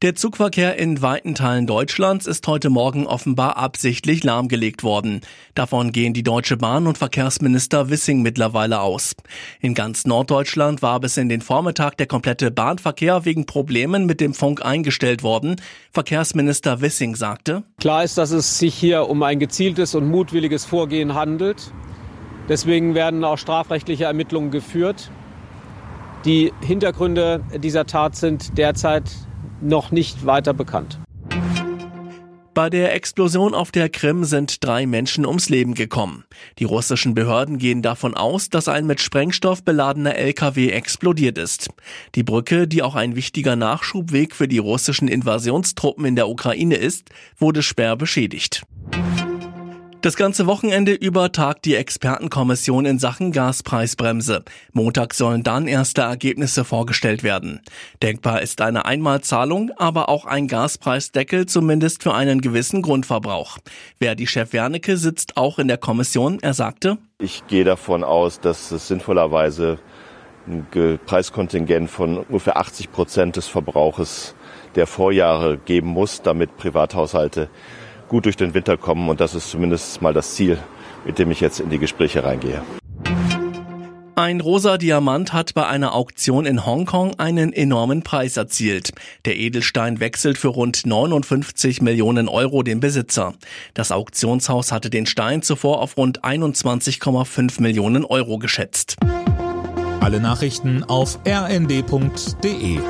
Der Zugverkehr in weiten Teilen Deutschlands ist heute Morgen offenbar absichtlich lahmgelegt worden. Davon gehen die Deutsche Bahn und Verkehrsminister Wissing mittlerweile aus. In ganz Norddeutschland war bis in den Vormittag der komplette Bahnverkehr wegen Problemen mit dem Funk eingestellt worden. Verkehrsminister Wissing sagte, Klar ist, dass es sich hier um ein gezieltes und mutwilliges Vorgehen handelt. Deswegen werden auch strafrechtliche Ermittlungen geführt. Die Hintergründe dieser Tat sind derzeit noch nicht weiter bekannt. Bei der Explosion auf der Krim sind drei Menschen ums Leben gekommen. Die russischen Behörden gehen davon aus, dass ein mit Sprengstoff beladener LKW explodiert ist. Die Brücke, die auch ein wichtiger Nachschubweg für die russischen Invasionstruppen in der Ukraine ist, wurde schwer beschädigt. Das ganze Wochenende über tagt die Expertenkommission in Sachen Gaspreisbremse. Montag sollen dann erste Ergebnisse vorgestellt werden. Denkbar ist eine Einmalzahlung, aber auch ein Gaspreisdeckel zumindest für einen gewissen Grundverbrauch. Verdi Chef Wernicke sitzt auch in der Kommission. Er sagte, Ich gehe davon aus, dass es sinnvollerweise ein Preiskontingent von ungefähr 80 Prozent des Verbrauches der Vorjahre geben muss, damit Privathaushalte gut durch den Winter kommen. Und das ist zumindest mal das Ziel, mit dem ich jetzt in die Gespräche reingehe. Ein rosa Diamant hat bei einer Auktion in Hongkong einen enormen Preis erzielt. Der Edelstein wechselt für rund 59 Millionen Euro den Besitzer. Das Auktionshaus hatte den Stein zuvor auf rund 21,5 Millionen Euro geschätzt. Alle Nachrichten auf rnd.de